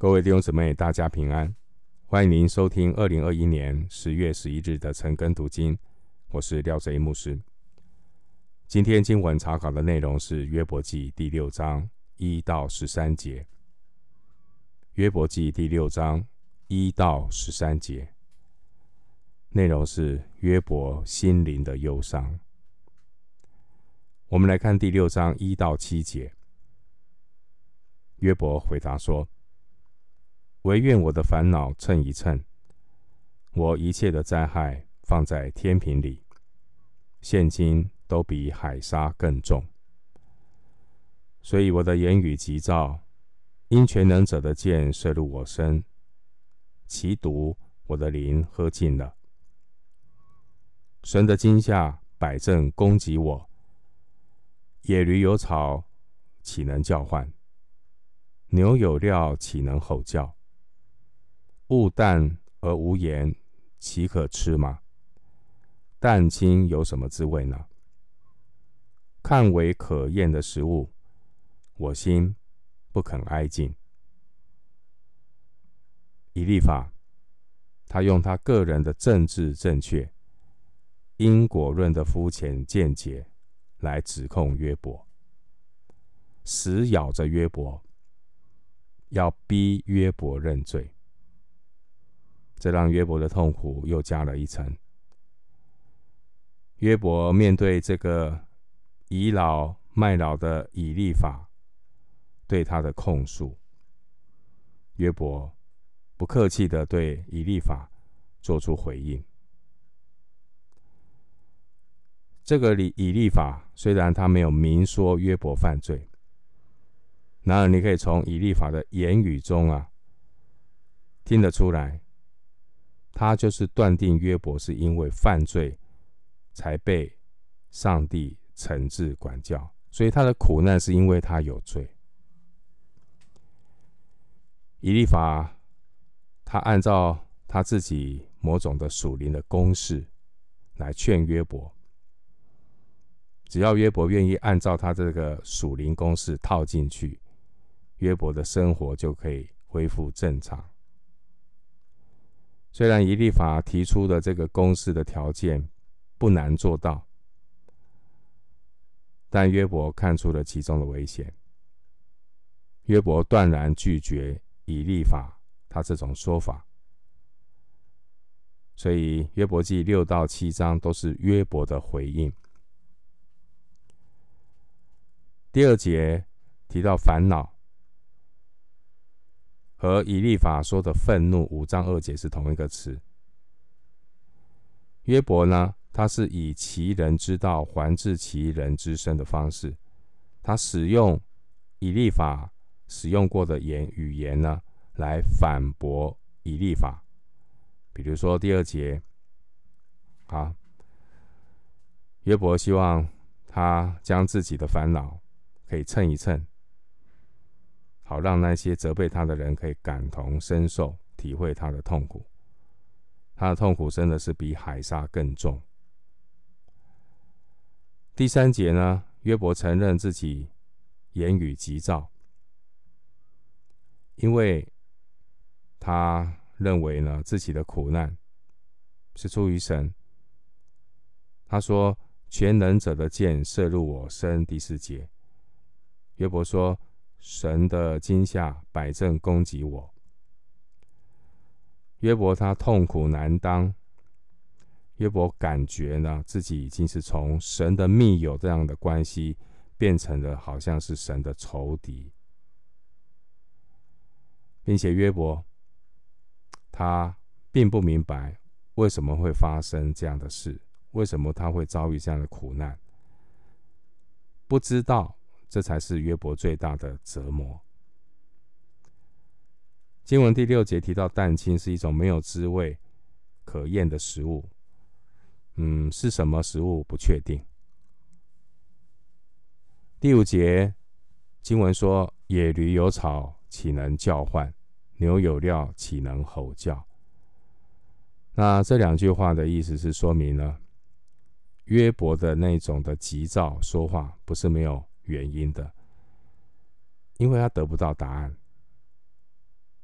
各位弟兄姊妹，大家平安！欢迎您收听二零二一年十月十一日的晨更读经，我是廖泽一牧师。今天经文查考的内容是约伯记第六章一到十三节。约伯记第六章一到十三节，内容是约伯心灵的忧伤。我们来看第六章一到七节。约伯回答说。惟愿我的烦恼称一称，我一切的灾害放在天平里，现今都比海沙更重。所以我的言语急躁，因全能者的箭射入我身，其毒我的灵喝尽了。神的惊吓摆阵攻击我，野驴有草，岂能叫唤？牛有料，岂能吼叫？物淡而无盐，岂可吃吗？蛋清有什么滋味呢？看为可厌的食物，我心不肯挨近。以利法，他用他个人的政治正确、因果论的肤浅见解来指控约伯，死咬着约伯，要逼约伯认罪。这让约伯的痛苦又加了一层。约伯面对这个倚老卖老的以利法对他的控诉，约伯不客气的对以利法做出回应。这个以以利法虽然他没有明说约伯犯罪，然而你可以从以利法的言语中啊听得出来。他就是断定约伯是因为犯罪才被上帝惩治管教，所以他的苦难是因为他有罪。以利法他按照他自己某种的属灵的公式来劝约伯，只要约伯愿意按照他这个属灵公式套进去，约伯的生活就可以恢复正常。虽然以利法提出的这个公式的条件不难做到，但约伯看出了其中的危险。约伯断然拒绝以利法他这种说法，所以约伯记六到七章都是约伯的回应。第二节提到烦恼。和以利法说的愤怒，五章二节是同一个词。约伯呢，他是以其人之道还治其人之身的方式，他使用以利法使用过的言语言呢，来反驳以利法。比如说第二节，啊，约伯希望他将自己的烦恼可以称一称。好让那些责备他的人可以感同身受，体会他的痛苦。他的痛苦真的是比海沙更重。第三节呢，约伯承认自己言语急躁，因为他认为呢，自己的苦难是出于神。他说：“全能者的箭射入我身。”第四节，约伯说。神的惊吓摆阵攻击我，约伯他痛苦难当。约伯感觉呢，自己已经是从神的密友这样的关系，变成了好像是神的仇敌，并且约伯他并不明白为什么会发生这样的事，为什么他会遭遇这样的苦难，不知道。这才是约伯最大的折磨。经文第六节提到，蛋清是一种没有滋味、可厌的食物。嗯，是什么食物不确定。第五节经文说：“野驴有草，岂能叫唤？牛有料，岂能吼叫？”那这两句话的意思是说明了约伯的那种的急躁说话，不是没有原因的，因为他得不到答案。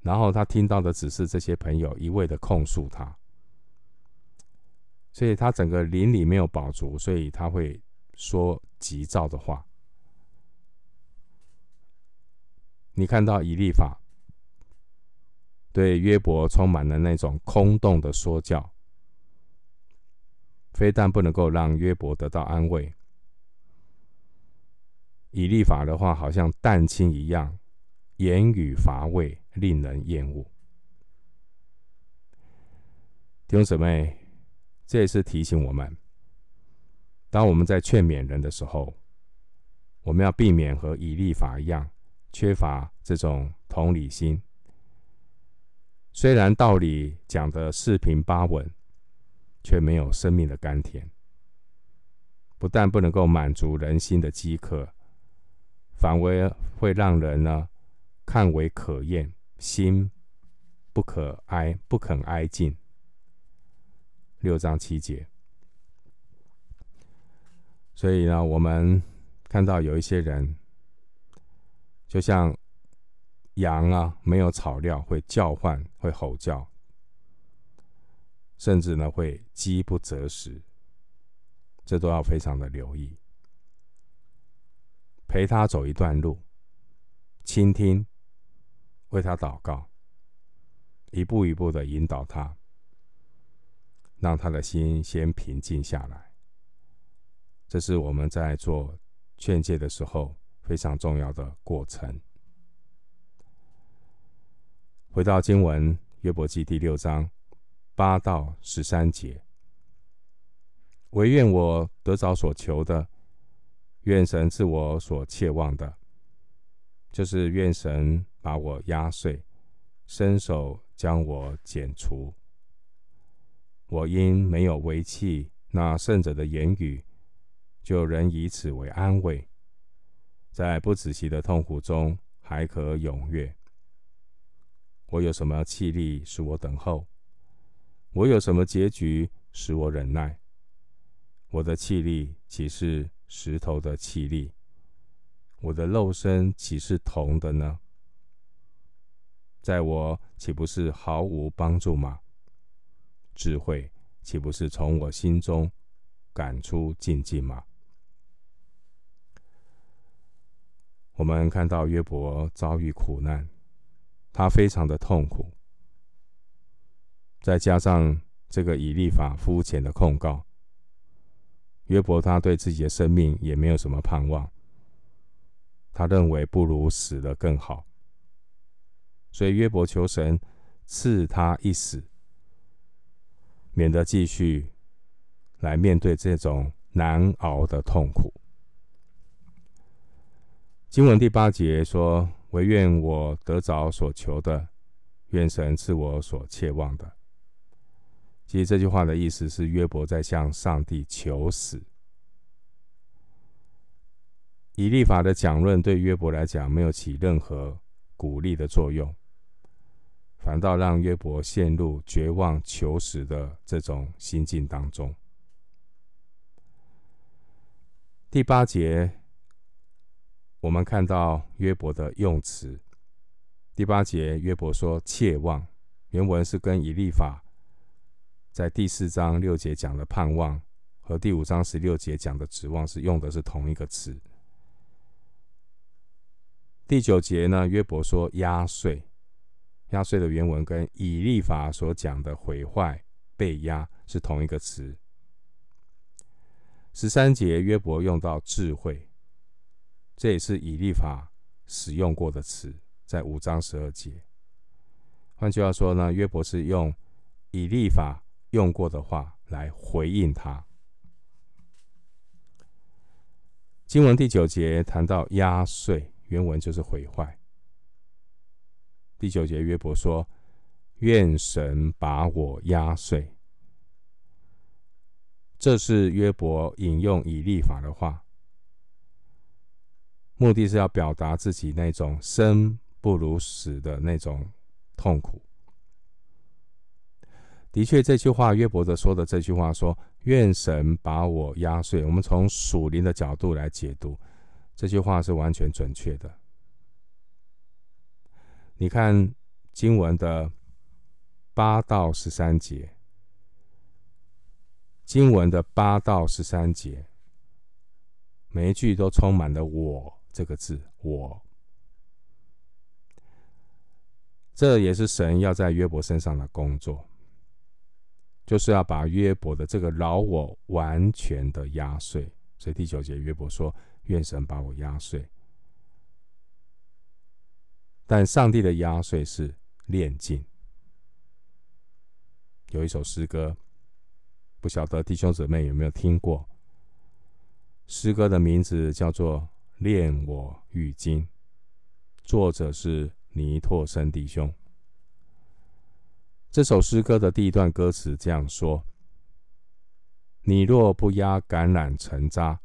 然后他听到的只是这些朋友一味的控诉他，所以他整个灵里没有饱足，所以他会说急躁的话。你看到以利法对约伯充满了那种空洞的说教，非但不能够让约伯得到安慰，以立法的话好像蛋清一样，言语乏味，令人厌恶。弟兄姊妹，这也是提醒我们，当我们在劝勉人的时候，我们要避免和以立法一样。缺乏这种同理心，虽然道理讲得四平八稳，却没有生命的甘甜。不但不能够满足人心的饥渴，反为会让人呢看为可厌，心不可哀，不肯挨近。六章七节，所以呢，我们看到有一些人。就像羊啊，没有草料会叫唤，会吼叫，甚至呢会饥不择食，这都要非常的留意。陪他走一段路，倾听，为他祷告，一步一步的引导他，让他的心先平静下来。这是我们在做劝诫的时候。非常重要的过程。回到经文，约伯记第六章八到十三节，唯愿我得着所求的，愿神赐我所切望的，就是愿神把我压碎，伸手将我剪除。我因没有违弃那圣者的言语，就仍以此为安慰。在不仔细的痛苦中，还可踊跃。我有什么气力使我等候？我有什么结局使我忍耐？我的气力岂是石头的气力？我的肉身岂是铜的呢？在我岂不是毫无帮助吗？智慧岂不是从我心中赶出禁忌吗？我们看到约伯遭遇苦难，他非常的痛苦，再加上这个以立法肤浅的控告，约伯他对自己的生命也没有什么盼望，他认为不如死了更好，所以约伯求神赐他一死，免得继续来面对这种难熬的痛苦。经文第八节说：“惟愿我得着所求的，愿神赐我所切望的。”其实这句话的意思是约伯在向上帝求死。以立法的讲论对约伯来讲没有起任何鼓励的作用，反倒让约伯陷入绝望求死的这种心境当中。第八节。我们看到约伯的用词，第八节约伯说“切望”，原文是跟以立法在第四章六节讲的盼望和第五章十六节讲的指望是用的是同一个词。第九节呢，约伯说“压碎”，压碎的原文跟以利法所讲的毁坏、被压是同一个词。十三节约伯用到智慧。这也是以利法使用过的词，在五章十二节。换句话说呢，约伯是用以利法用过的话来回应他。经文第九节谈到压碎，原文就是毁坏。第九节约伯说：“愿神把我压碎。”这是约伯引用以利法的话。目的是要表达自己那种生不如死的那种痛苦。的确，这句话约伯的说的这句话说：“愿神把我压碎。”我们从属灵的角度来解读，这句话是完全准确的。你看经文的八到十三节，经文的八到十三节，每一句都充满了“我”这个字，“我”。这也是神要在约伯身上的工作，就是要把约伯的这个老我完全的压碎。所以第九节约伯说：“愿神把我压碎。”但上帝的压碎是炼净。有一首诗歌，不晓得弟兄姊妹有没有听过？诗歌的名字叫做《炼我愈精》，作者是尼拓生弟兄。这首诗歌的第一段歌词这样说。你若不压橄榄成渣，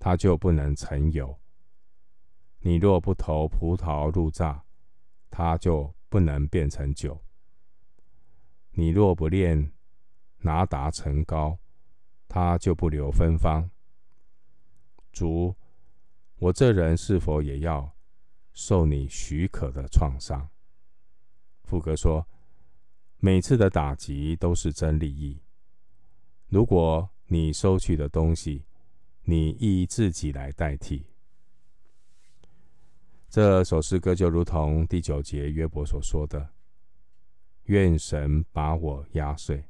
它就不能成油；你若不投葡萄入榨，它就不能变成酒；你若不炼拿达成膏，它就不留芬芳。主，我这人是否也要受你许可的创伤？副歌说：每次的打击都是真利益。如果你收取的东西，你以自己来代替，这首诗歌就如同第九节约伯所说的：“愿神把我压碎。”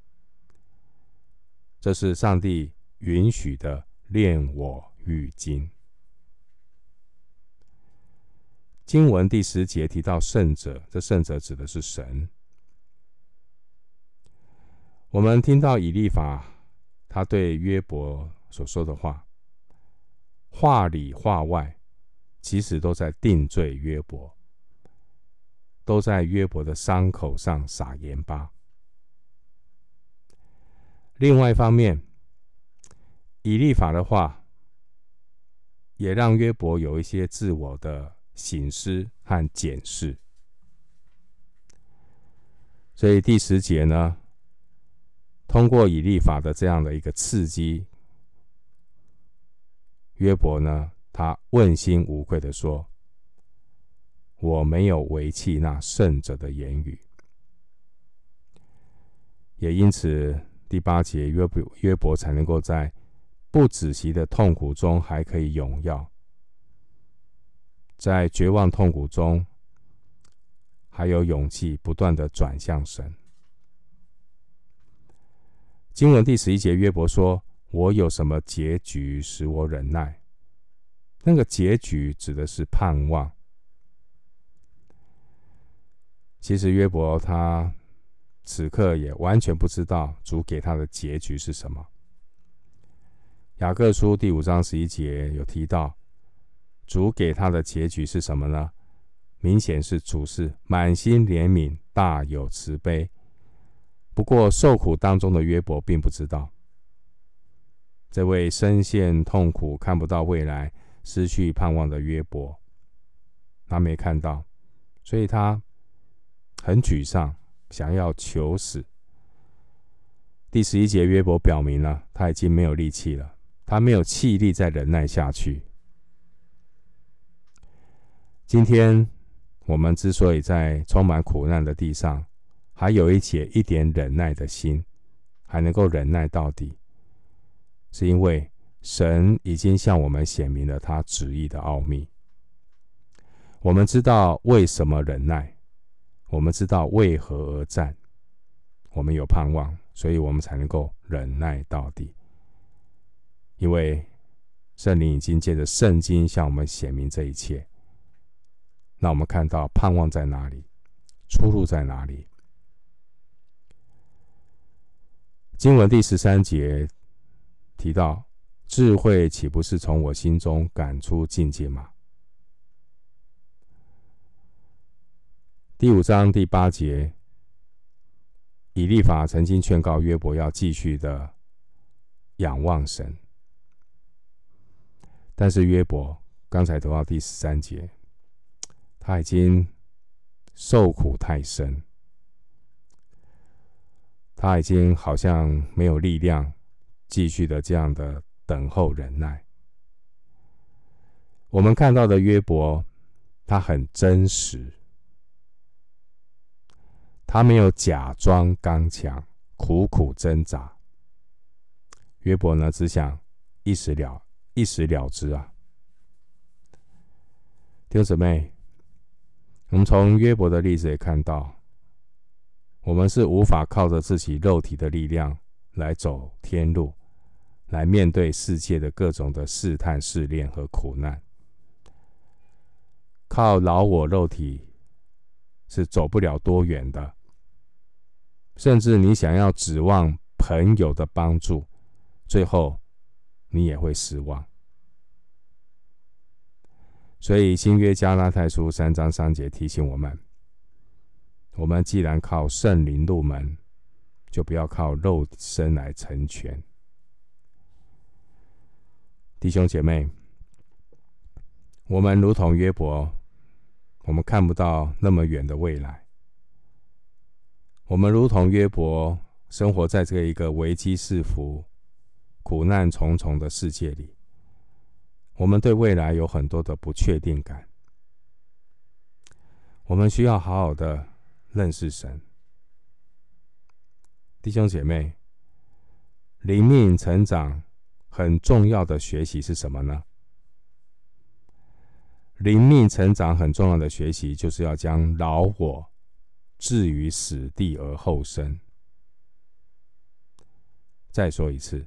这是上帝允许的炼我愈精。经文第十节提到圣者，这圣者指的是神。我们听到以利法。他对约伯所说的话，话里话外，其实都在定罪约伯，都在约伯的伤口上撒盐巴。另外一方面，以利法的话，也让约伯有一些自我的省思和检视。所以第十节呢，通过以立法的这样的一个刺激，约伯呢，他问心无愧的说：“我没有违弃那圣者的言语。”也因此，第八节约约伯才能够在不止息的痛苦中还可以荣耀，在绝望痛苦中还有勇气不断的转向神。经文第十一节，约伯说：“我有什么结局使我忍耐？”那个结局指的是盼望。其实约伯他此刻也完全不知道主给他的结局是什么。雅各书第五章十一节有提到，主给他的结局是什么呢？明显是主是满心怜悯，大有慈悲。不过，受苦当中的约伯并不知道，这位深陷痛苦、看不到未来、失去盼望的约伯，他没看到，所以他很沮丧，想要求死。第十一节，约伯表明了他已经没有力气了，他没有气力再忍耐下去。今天我们之所以在充满苦难的地上，还有一些一点忍耐的心，还能够忍耐到底，是因为神已经向我们显明了他旨意的奥秘。我们知道为什么忍耐，我们知道为何而战，我们有盼望，所以我们才能够忍耐到底。因为圣灵已经借着圣经向我们显明这一切。那我们看到盼望在哪里，出路在哪里？经文第十三节提到：“智慧岂不是从我心中赶出境界吗？”第五章第八节，以利法曾经劝告约伯要继续的仰望神，但是约伯刚才读到第十三节，他已经受苦太深。他已经好像没有力量继续的这样的等候忍耐。我们看到的约伯，他很真实，他没有假装刚强，苦苦挣扎。约伯呢，只想一时了，一时了之啊。弟兄姊妹，我们从约伯的例子也看到，我们是无法靠着自己肉体的力量来走天路，来面对世界的各种的试探、试炼和苦难。靠老我肉体是走不了多远的，甚至你想要指望朋友的帮助，最后你也会失望。所以，新约加拉太书三章三节提醒我们：我们既然靠圣灵入门，就不要靠肉身来成全。弟兄姐妹，我们如同约伯，我们看不到那么远的未来。我们如同约伯，生活在这一个危机四伏、苦难重重的世界里。我们对未来有很多的不确定感，我们需要好好的认识神。弟兄姐妹，灵命成长很重要的学习是什么呢？灵命成长很重要的学习，就是要将老我置于死地而后生。再说一次。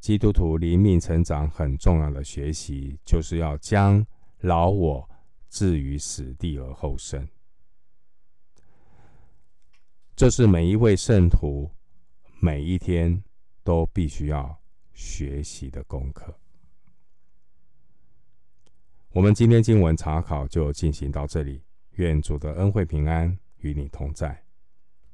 基督徒灵命成长很重要的学习，就是要将老我置于死地而后生。这是每一位圣徒每一天都必须要学习的功课。我们今天经文查考就进行到这里，愿主的恩惠平安与你同在。